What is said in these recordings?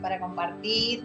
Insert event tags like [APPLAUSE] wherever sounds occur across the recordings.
Para compartir.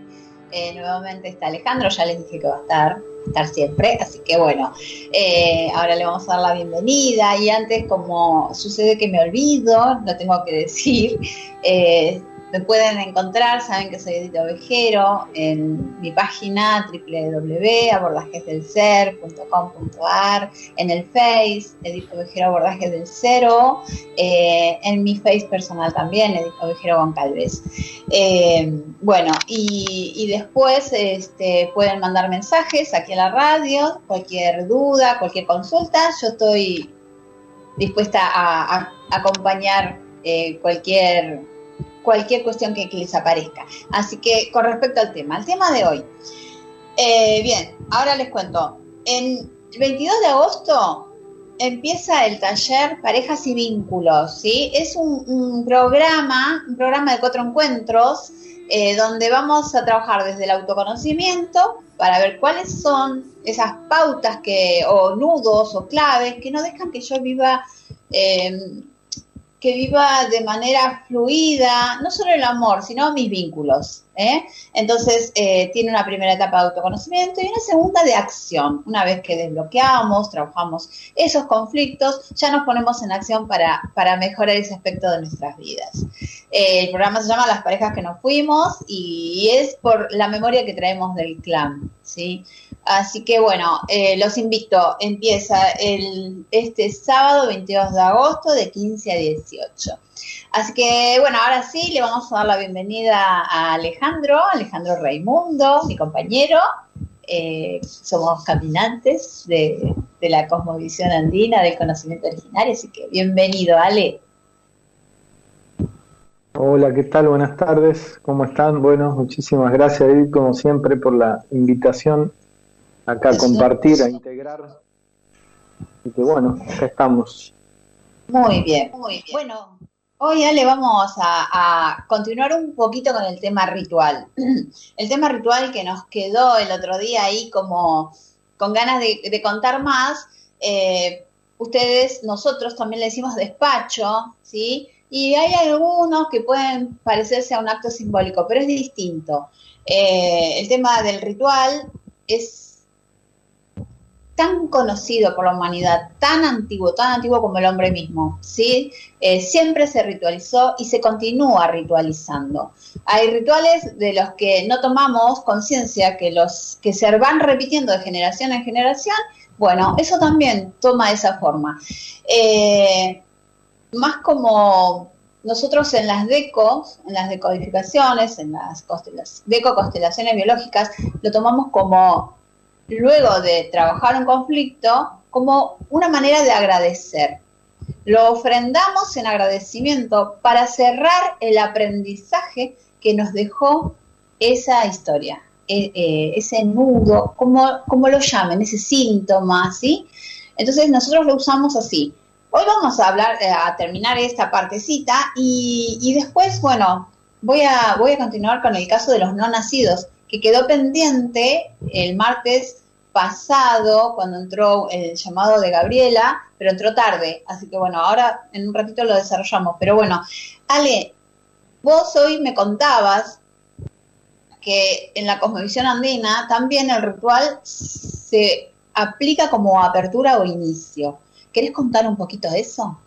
Eh, nuevamente está Alejandro, ya les dije que va a estar, estar siempre, así que bueno, eh, ahora le vamos a dar la bienvenida y antes como sucede que me olvido, lo tengo que decir, [LAUGHS] eh, me pueden encontrar, saben que soy Edith Ovejero, en mi página www.abordajesdelser.com.ar, en el Face, Edith Ovejero Abordajes del Cero, eh, en mi Face personal también, Edith Ovejero Goncalves. Eh, bueno, y, después este, pueden mandar mensajes aquí a la radio, cualquier duda, cualquier consulta, yo estoy dispuesta a, acompañar eh, cualquier cualquier cuestión que, les aparezca. Así que con respecto al tema, el tema de hoy. Eh, bien, ahora les cuento. En el 22 de agosto empieza el taller Parejas y Vínculos, ¿sí? Es un, programa, un programa de cuatro encuentros, eh, donde vamos a trabajar desde el autoconocimiento para ver cuáles son esas pautas que, o nudos o claves que no dejan que yo viva eh, que viva de manera fluida, no solo el amor, sino mis vínculos. ¿eh? Entonces, eh, tiene una primera etapa de autoconocimiento y una segunda de acción. Una vez que desbloqueamos, trabajamos esos conflictos, ya nos ponemos en acción para, para mejorar ese aspecto de nuestras vidas. Eh, el programa se llama Las parejas que nos fuimos y es por la memoria que traemos del clan. ¿sí? Así que bueno, eh, los invito. Empieza el, este sábado 22 de agosto de 15 a 18. Así que bueno, ahora sí le vamos a dar la bienvenida a Alejandro, Alejandro Raimundo, mi compañero. Eh, somos caminantes de, de, la cosmovisión andina, del conocimiento originario, así que bienvenido, Ale. Hola, ¿qué tal? Buenas tardes, ¿cómo están? Bueno, muchísimas gracias, David, como siempre, por la invitación acá a compartir, a integrar. Y que bueno, acá estamos. Muy bien, muy bien. Bueno, hoy ya le vamos a, continuar un poquito con el tema ritual. [CLEARS THROAT] El tema ritual que nos quedó el otro día ahí como con ganas de, contar más. Eh, ustedes, nosotros también le decimos despacho, ¿sí? Y hay algunos que pueden parecerse a un acto simbólico, pero es distinto. Eh, el tema del ritual es tan conocido por la humanidad, tan antiguo, tan antiguo como el hombre mismo, ¿sí? Eh, siempre se ritualizó y se continúa ritualizando. Hay rituales de los que no tomamos conciencia, que los que se van repitiendo de generación en generación, bueno, eso también toma esa forma. Eh, más como nosotros en las decos, en las decodificaciones, en las deco-constelaciones biológicas, lo tomamos como luego de trabajar un conflicto como una manera de agradecer. Lo ofrendamos en agradecimiento para cerrar el aprendizaje que nos dejó esa historia, e, e, ese nudo, como, como lo llamen, ese síntoma, ¿sí? Entonces nosotros lo usamos así. Hoy vamos a hablar, eh, a terminar esta partecita y, y después, bueno, voy a, voy a continuar con el caso de los no nacidos, que quedó pendiente el martes pasado, cuando entró el llamado de Gabriela, pero entró tarde. Así que bueno, ahora en un ratito lo desarrollamos. Pero bueno, Ale, vos hoy me contabas que en la cosmovisión andina también el ritual se aplica como apertura o inicio. ¿Querés contar un poquito de eso?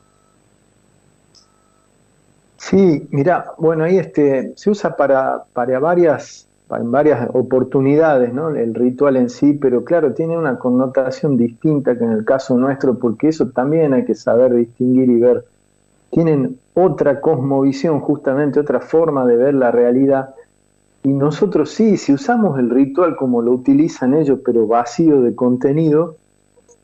Sí, mira, bueno, ahí este, se usa para, para varias en varias oportunidades, ¿no? El ritual en sí, pero claro, tiene una connotación distinta que en el caso nuestro, porque eso también hay que saber distinguir y ver. Tienen otra cosmovisión, justamente otra forma de ver la realidad. Y nosotros sí, si usamos el ritual como lo utilizan ellos, pero vacío de contenido,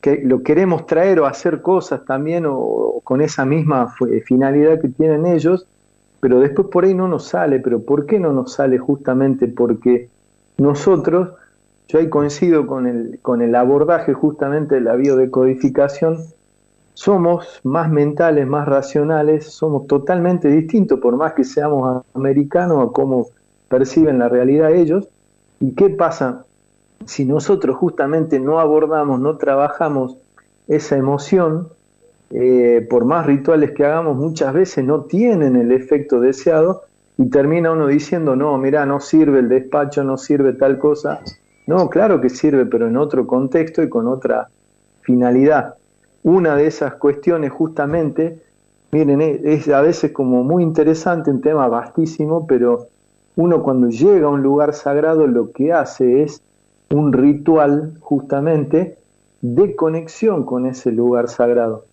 que lo queremos traer o hacer cosas también o, con esa misma finalidad que tienen ellos, pero después por ahí no nos sale, pero ¿por qué no nos sale? Justamente porque nosotros, yo ahí coincido con el, con el abordaje justamente de la biodecodificación, somos más mentales, más racionales, somos totalmente distintos, por más que seamos americanos a cómo perciben la realidad ellos. ¿Y qué pasa si nosotros justamente no abordamos, no trabajamos esa emoción? Eh, por más rituales que hagamos, muchas veces no tienen el efecto deseado y termina uno diciendo, no, mira, no sirve el despacho, no sirve tal cosa. No, claro que sirve, pero en otro contexto y con otra finalidad. Una de esas cuestiones justamente, miren, es a veces como muy interesante, un tema vastísimo, pero uno cuando llega a un lugar sagrado lo que hace es un ritual justamente de conexión con ese lugar sagrado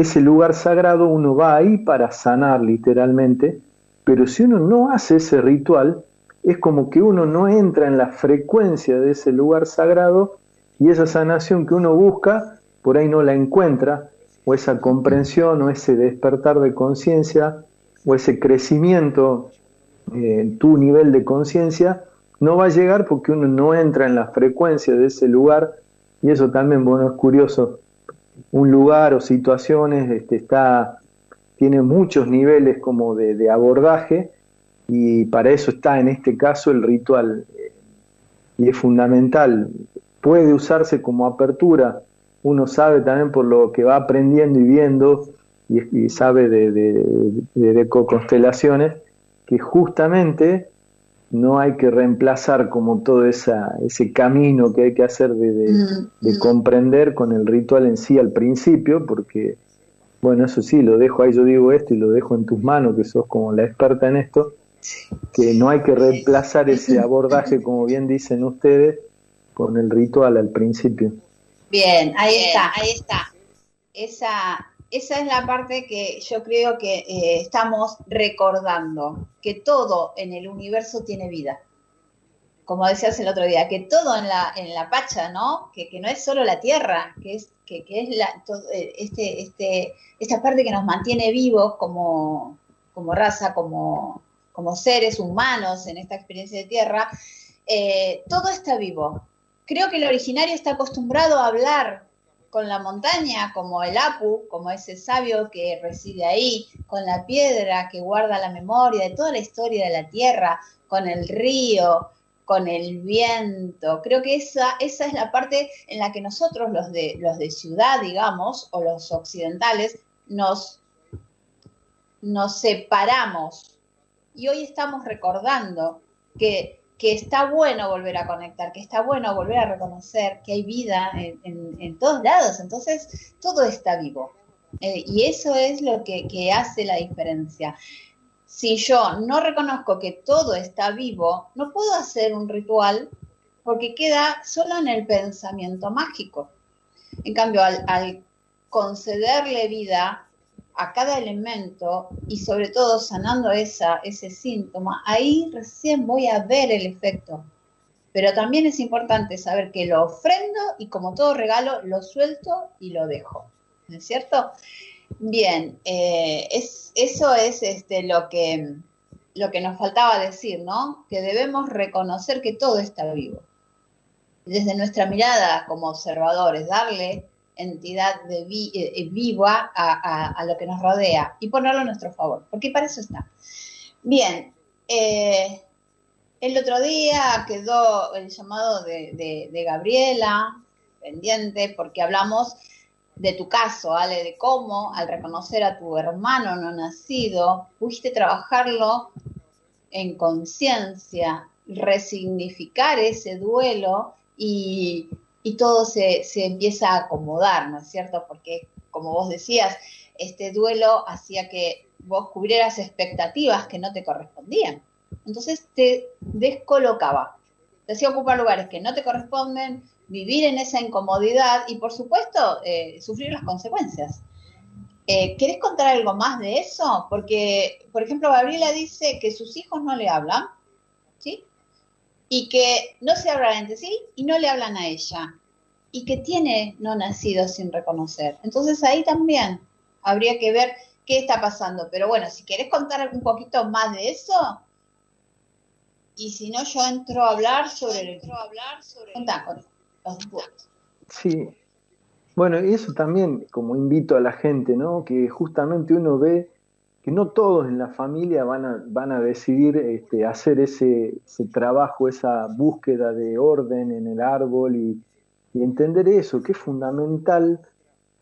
ese lugar sagrado uno va ahí para sanar literalmente, pero si uno no hace ese ritual, es como que uno no entra en la frecuencia de ese lugar sagrado y esa sanación que uno busca, por ahí no la encuentra, o esa comprensión, o ese despertar de conciencia, o ese crecimiento en tu nivel de conciencia, no va a llegar porque uno no entra en la frecuencia de ese lugar, y eso también, bueno, es curioso, un lugar o situaciones este, está, tiene muchos niveles como de, abordaje y para eso está en este caso el ritual y es fundamental. Puede usarse como apertura, uno sabe también por lo que va aprendiendo y viendo y, sabe de, de, de constelaciones que justamente no hay que reemplazar como todo esa, ese camino que hay que hacer de, mm, mm. comprender con el ritual en sí al principio, porque, bueno, eso sí, lo dejo ahí, yo digo esto y lo dejo en tus manos, que sos como la experta en esto, que no hay que reemplazar ese abordaje, como bien dicen ustedes, con el ritual al principio. Bien, ahí está, ahí está. Esa, esa es la parte que yo creo que eh, estamos recordando, que todo en el universo tiene vida. Como decías el otro día, que todo en la, en la Pacha, ¿no? Que, no es solo la Tierra, que es, que, es la, eh, este, este, esta parte que nos mantiene vivos como, como raza, como, como seres humanos en esta experiencia de Tierra, eh, todo está vivo. Creo que el originario está acostumbrado a hablar con la montaña, como el Apu, como ese sabio que reside ahí, con la piedra que guarda la memoria de toda la historia de la tierra, con el río, con el viento. Creo que esa, esa es la parte en la que nosotros, los de, los de ciudad, digamos, o los occidentales, nos, nos separamos. Y hoy estamos recordando que que está bueno volver a conectar, que está bueno volver a reconocer que hay vida en, todos lados, entonces todo está vivo. Eh, y eso es lo que, hace la diferencia. Si yo no reconozco que todo está vivo, no puedo hacer un ritual porque queda solo en el pensamiento mágico. En cambio, al concederle vida a cada elemento y sobre todo sanando esa, ese síntoma, ahí recién voy a ver el efecto. Pero también es importante saber que lo ofrendo y como todo regalo, lo suelto y lo dejo. ¿No es cierto? Bien, eh, es, eso es este, lo, que, lo que nos faltaba decir, ¿no? Que debemos reconocer que todo está vivo. Desde nuestra mirada como observadores, darle entidad de eh, eh, viva a, lo que nos rodea y ponerlo a nuestro favor, porque para eso está. Bien, eh, el otro día quedó el llamado de, de, Gabriela pendiente porque hablamos de tu caso, Ale, de cómo al reconocer a tu hermano no nacido, pudiste trabajarlo en conciencia, resignificar ese duelo y, y todo se, empieza a acomodar, ¿no es cierto? Porque, como vos decías, este duelo hacía que vos cubrieras expectativas que no te correspondían. Entonces te descolocaba, te hacía ocupar lugares que no te corresponden, vivir en esa incomodidad y, por supuesto, eh, sufrir las consecuencias. Eh, ¿Querés contar algo más de eso? Porque, por ejemplo, Gabriela dice que sus hijos no le hablan, ¿sí? Y que no se hablan entre sí y no le hablan a ella y que tiene no nacido sin reconocer. Entonces ahí también habría que ver qué está pasando. Pero bueno, si querés contar un poquito más de eso, y si no, yo entro a hablar sobre, entro a hablar sobre los Sí, bueno, y eso también como invito a la gente, ¿no? Que justamente uno ve que no todos en la familia van a, van a decidir este, hacer ese, trabajo, esa búsqueda de orden en el árbol y, entender eso, que es fundamental.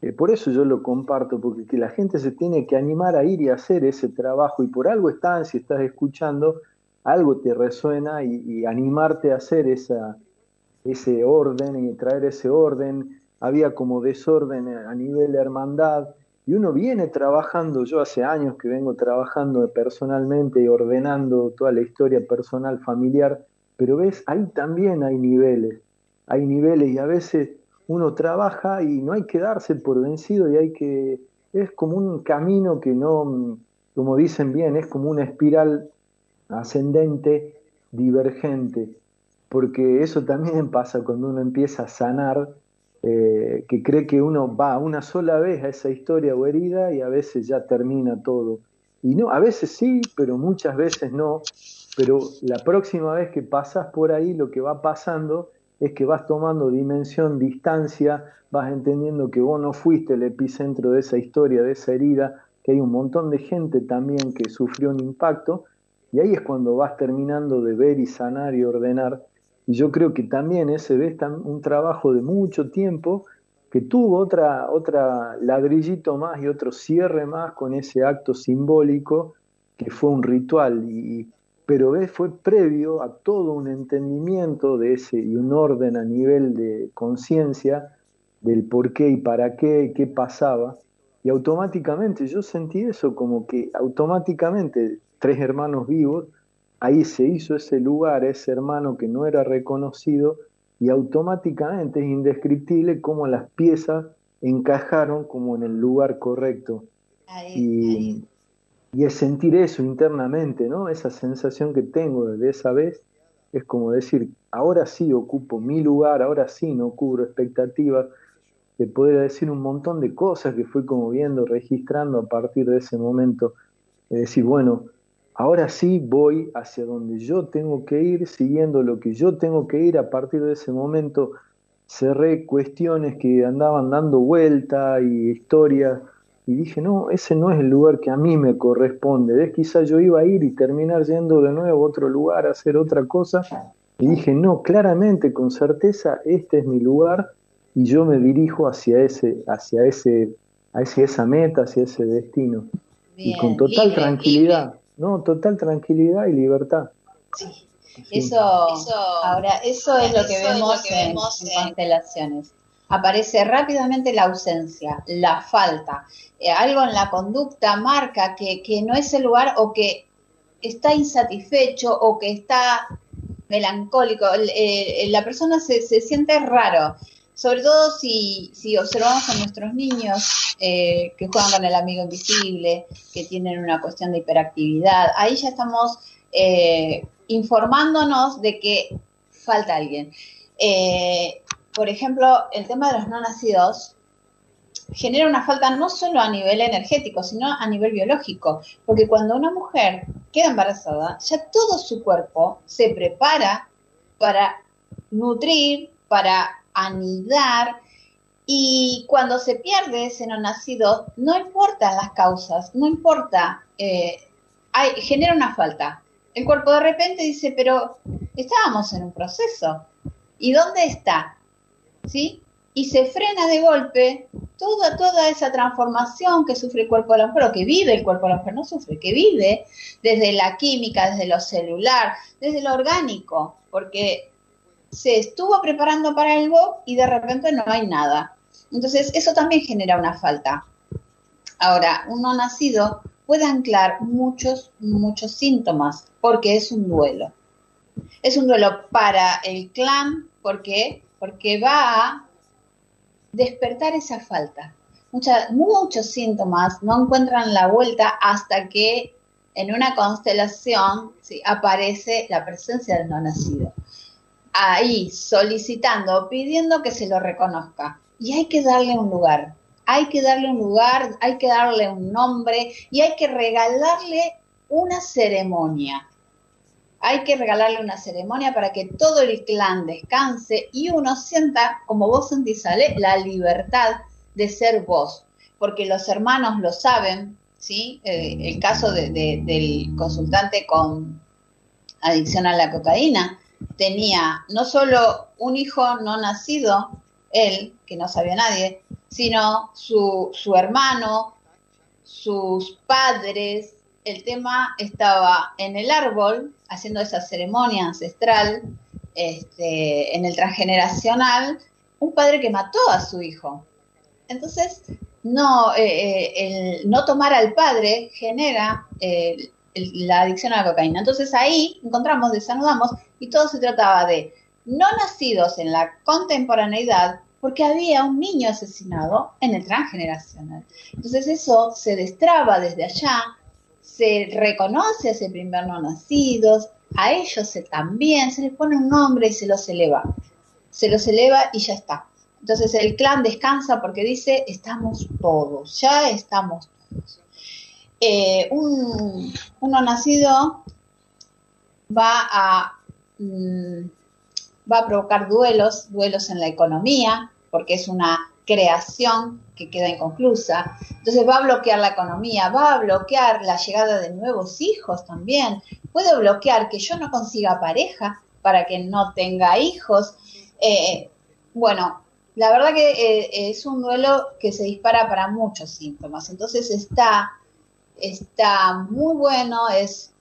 Eh, por eso yo lo comparto, porque que la gente se tiene que animar a ir y hacer ese trabajo y por algo están, si estás escuchando, algo te resuena y, animarte a hacer esa, ese orden y traer ese orden. Había como desorden a nivel hermandad, y uno viene trabajando, yo hace años que vengo trabajando personalmente y ordenando toda la historia personal familiar, pero ves, ahí también hay niveles, hay niveles y a veces uno trabaja y no hay que darse por vencido y hay que, es como un camino que no, como dicen bien, es como una espiral ascendente, divergente, porque eso también pasa cuando uno empieza a sanar eh, que cree que uno va una sola vez a esa historia o herida y a veces ya termina todo. Y no, a veces sí, pero muchas veces no. Pero la próxima vez que pasas por ahí, lo que va pasando es que vas tomando dimensión, distancia, vas entendiendo que vos no fuiste el epicentro de esa historia, de esa herida, que hay un montón de gente también que sufrió un impacto, y ahí es cuando vas terminando de ver y sanar y ordenar y yo creo que también ese ve un trabajo de mucho tiempo que tuvo otra, otra ladrillito más y otro cierre más con ese acto simbólico que fue un ritual. Y, pero fue previo a todo un entendimiento de ese y un orden a nivel de conciencia del por qué y para qué, qué pasaba. Y automáticamente yo sentí eso, como que automáticamente tres hermanos vivos ahí se hizo ese lugar, ese hermano que no era reconocido, y automáticamente es indescriptible cómo las piezas encajaron como en el lugar correcto. y, es sentir eso internamente, ¿no? Esa sensación que tengo desde esa vez es como decir, ahora sí ocupo mi lugar, ahora sí no cubro expectativas, te podría decir un montón de cosas que fui como viendo, registrando a partir de ese momento. Es decir, bueno, ahora sí voy hacia donde yo tengo que ir, siguiendo lo que yo tengo que ir. A partir de ese momento cerré cuestiones que andaban dando vuelta y historias. Y dije, no, ese no es el lugar que a mí me corresponde. ¿Ves? Quizás yo iba a ir y terminar yendo de nuevo a otro lugar a hacer otra cosa. Y dije, no, claramente, con certeza, este es mi lugar y yo me dirijo hacia ese, hacia ese, hacia esa meta, hacia ese destino. y con total tranquilidad. No, total tranquilidad y libertad. Sí. Eso, ahora, eso es lo que vemos, en, constelaciones. Aparece rápidamente la ausencia, la falta. Eh, algo en la conducta marca que, no es el lugar o que está insatisfecho o que está melancólico. la persona se, se siente raro sobre todo si, observamos a nuestros niños eh, que juegan con el amigo invisible, que tienen una cuestión de hiperactividad, ahí ya estamos eh, informándonos de que falta alguien. Eh, por ejemplo, el tema de los no nacidos genera una falta no solo a nivel energético, sino a nivel biológico, porque cuando una mujer queda embarazada, ya todo su cuerpo se prepara para nutrir, para anidar y cuando se pierde ese no nacido, no importan las causas, no importa, eh, hay, genera una falta. El cuerpo de repente dice, pero estábamos en un proceso. ¿Y dónde está? ¿Sí? Y se frena de golpe toda, toda esa transformación que sufre el cuerpo de la mujer, o que vive el cuerpo de la mujer, no sufre, que vive desde la química, desde lo celular, desde lo orgánico, porque se estuvo preparando para algo y de repente no hay nada. Entonces, eso también genera una falta. Ahora, un no nacido puede anclar muchos, muchos síntomas porque es un duelo. Es un duelo para el clan, ¿por qué? Porque va a despertar esa falta. muchos síntomas no encuentran la vuelta hasta que en una constelación aparece la presencia del no nacido ahí solicitando, pidiendo que se lo reconozca. Y hay que darle un lugar, hay que darle un lugar, hay que darle un nombre y hay que regalarle una ceremonia. Hay que regalarle una ceremonia para que todo el clan descanse y uno sienta, como vos sentís, ¿sale? la libertad de ser vos, porque los hermanos lo saben, ¿sí? Eh, el caso del consultante con adicción a la cocaína tenía no solo un hijo no nacido, él, que no sabía nadie, sino su, su hermano, sus padres. El tema estaba en el árbol, haciendo esa ceremonia ancestral, este, en el transgeneracional, un padre que mató a su hijo. Entonces, no, eh, eh, el no tomar al padre genera eh, la adicción a la cocaína. Entonces ahí encontramos, desanudamos, y todo se trataba de no nacidos en la contemporaneidad, porque había un niño asesinado en el transgeneracional. Entonces eso se destraba desde allá, se reconoce a ese primer no nacidos, a ellos se, también se les pone un nombre y se los eleva. Se los eleva y ya está. Entonces el clan descansa porque dice, estamos todos, ya estamos todos. Eh, un, uno nacido va a, mm, va a provocar duelos, duelos en la economía, porque es una creación que queda inconclusa. Entonces va a bloquear la economía, va a bloquear la llegada de nuevos hijos también, puede bloquear que yo no consiga pareja para que no tenga hijos. Eh, bueno, la verdad que eh, es un duelo que se dispara para muchos síntomas. Entonces está está muy bueno, es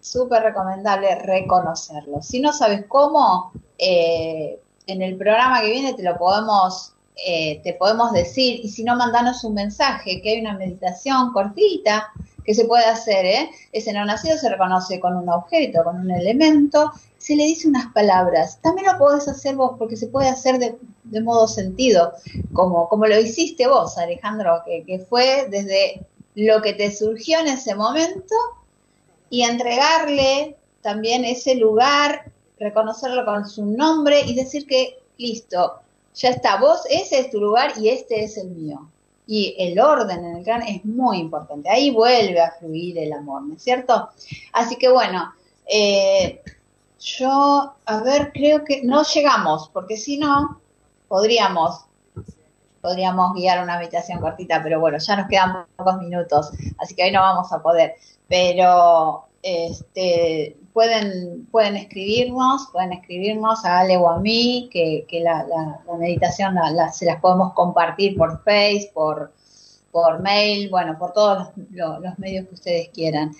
súper recomendable reconocerlo. Si no sabes cómo, eh, en el programa que viene te lo podemos, eh, te podemos decir, y si no, mandanos un mensaje, que hay una meditación cortita que se puede hacer, ¿eh? Ese no nacido se reconoce con un objeto, con un elemento, se le dice unas palabras. También lo podés hacer vos, porque se puede hacer de, modo sentido, como, como lo hiciste vos, Alejandro, que, que fue desde lo que te surgió en ese momento y entregarle también ese lugar, reconocerlo con su nombre y decir que, listo, ya está, vos, ese es tu lugar y este es el mío. Y el orden en el clan es muy importante. Ahí vuelve a fluir el amor, ¿no es cierto? Así que bueno, eh, yo, a ver, creo que no llegamos, porque si no, podríamos podríamos guiar una meditación cortita, pero bueno, ya nos quedan pocos minutos, así que hoy no vamos a poder. Pero este, pueden, pueden escribirnos, pueden escribirnos a Ale o a mí, que, la, meditación se las podemos compartir por Face, por, por mail, bueno, por todos los, medios que ustedes quieran.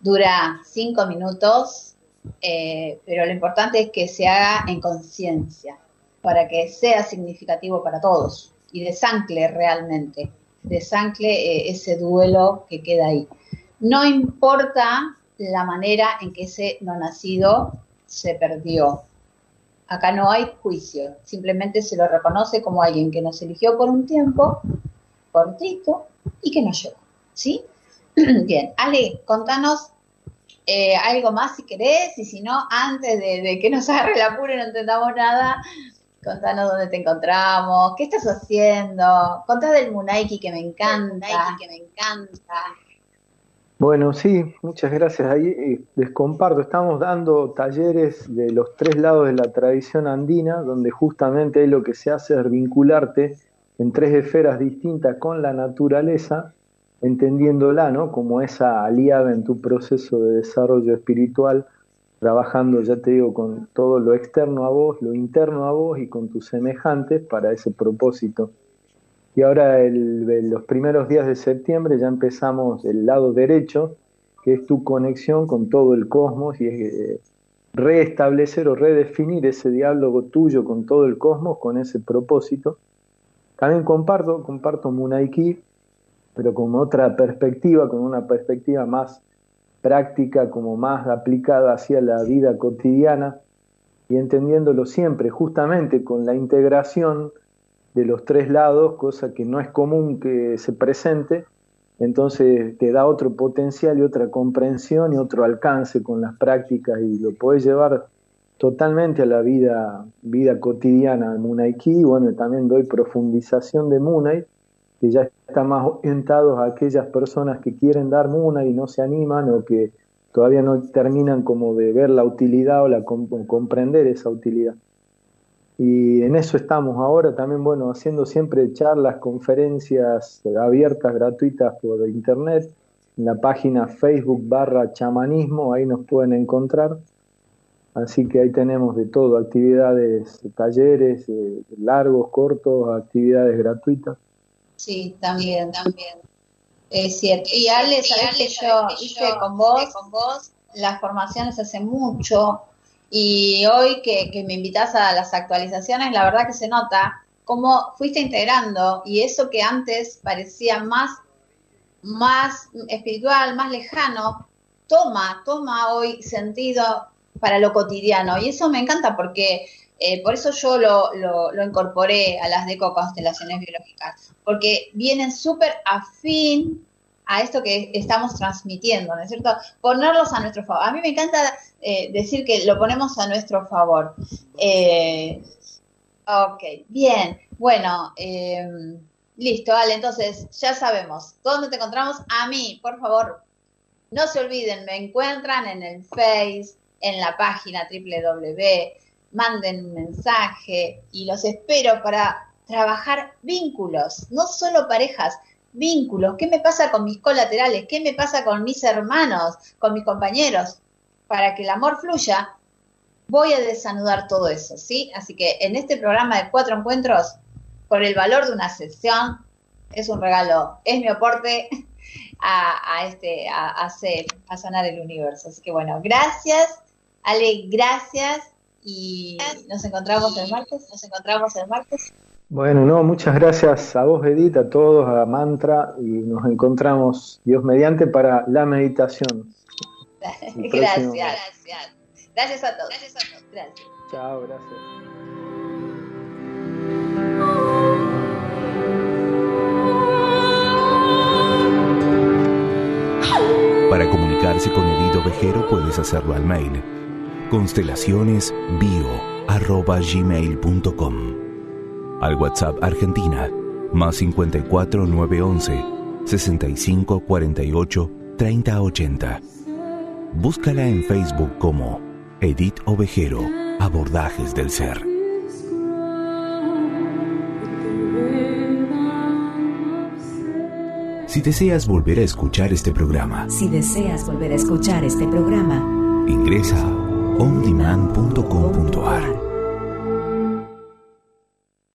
Dura cinco minutos, eh, pero lo importante es que se haga en conciencia, para que sea significativo para todos y desancle realmente, desancle eh, ese duelo que queda ahí. No importa la manera en que ese no nacido se perdió. Acá no hay juicio, simplemente se lo reconoce como alguien que nos eligió por un tiempo, cortito, y que nos llegó. ¿Sí? [CLEARS THROAT] Bien, Ale, contanos eh, algo más si querés, y si no, antes de, que nos agarre la pura y no entendamos nada, Contanos dónde te encontramos, qué estás haciendo. Contá del Munaiki que me encanta. que me encanta. Bueno, sí, muchas gracias. Ahí eh, les comparto, estamos dando talleres de los tres lados de la tradición andina, donde justamente lo que se hace es vincularte en tres esferas distintas con la naturaleza, entendiéndola ¿no? como esa aliada en tu proceso de desarrollo espiritual trabajando, ya te digo, con todo lo externo a vos, lo interno a vos y con tus semejantes para ese propósito. Y ahora el, los primeros días de septiembre ya empezamos el lado derecho, que es tu conexión con todo el cosmos y es eh, reestablecer o redefinir ese diálogo tuyo con todo el cosmos con ese propósito. También comparto, comparto Munaiki, pero con otra perspectiva, con una perspectiva más práctica como más aplicada hacia la vida cotidiana y entendiéndolo siempre justamente con la integración de los tres lados, cosa que no es común que se presente, entonces te da otro potencial y otra comprensión y otro alcance con las prácticas y lo puedes llevar totalmente a la vida, vida cotidiana de Munaiki. Bueno, también doy profundización de Munay, que ya están más orientados a aquellas personas que quieren dar una y no se animan o que todavía no terminan como de ver la utilidad o, la, comprender esa utilidad. Y en eso estamos ahora también, bueno, haciendo siempre charlas, conferencias abiertas, gratuitas por internet, en la página Facebook barra chamanismo, ahí nos pueden encontrar. Así que ahí tenemos de todo, actividades, talleres eh, largos, cortos, actividades gratuitas. Sí, también, también. Es cierto. Y Ale, sabes que yo hice con vos, con vos las formaciones hace mucho y hoy que, que me invitas a las actualizaciones, la verdad que se nota cómo fuiste integrando y eso que antes parecía más, más espiritual, más lejano, toma, toma hoy sentido para lo cotidiano. Y eso me encanta porque eh, por eso yo lo, lo, incorporé a las deco constelaciones biológicas, porque vienen súper afín a esto que estamos transmitiendo, ¿no es cierto? Ponerlos a nuestro favor. A mí me encanta eh, decir que lo ponemos a nuestro favor. Eh, ok, bien. Bueno, em, listo, vale. Entonces, ya sabemos dónde te encontramos. A mí, por favor, no se olviden, me encuentran en el Face, en la página www manden un mensaje y los espero para trabajar vínculos, no solo parejas, vínculos. ¿Qué me pasa con mis colaterales? ¿Qué me pasa con mis hermanos, con mis compañeros? Para que el amor fluya, voy a desanudar todo eso, ¿sí? Así que en este programa de cuatro encuentros, por el valor de una sesión, es un regalo, es mi aporte [LAUGHS] a, este, a, a, hacer, a sanar el universo. Así que bueno, gracias, Ale, gracias y nos encontramos el martes, nos encontramos el martes. Bueno, no, muchas gracias a vos, Edith, a todos, a Mantra, y nos encontramos, Dios mediante, para la meditación. [LAUGHS] gracias, gracias. Gracias a todos. Gracias a todos. Gracias. Chao, gracias. Para comunicarse con Edith Ovejero puedes hacerlo al mail constelacionesbio.gmail.com Al WhatsApp Argentina, más 54 911 65 48 30 80. Búscala en Facebook como Edith Ovejero, Abordajes del Ser. Si deseas volver a escuchar este programa, si deseas volver a escuchar este programa, ingresa ondemand.com.ar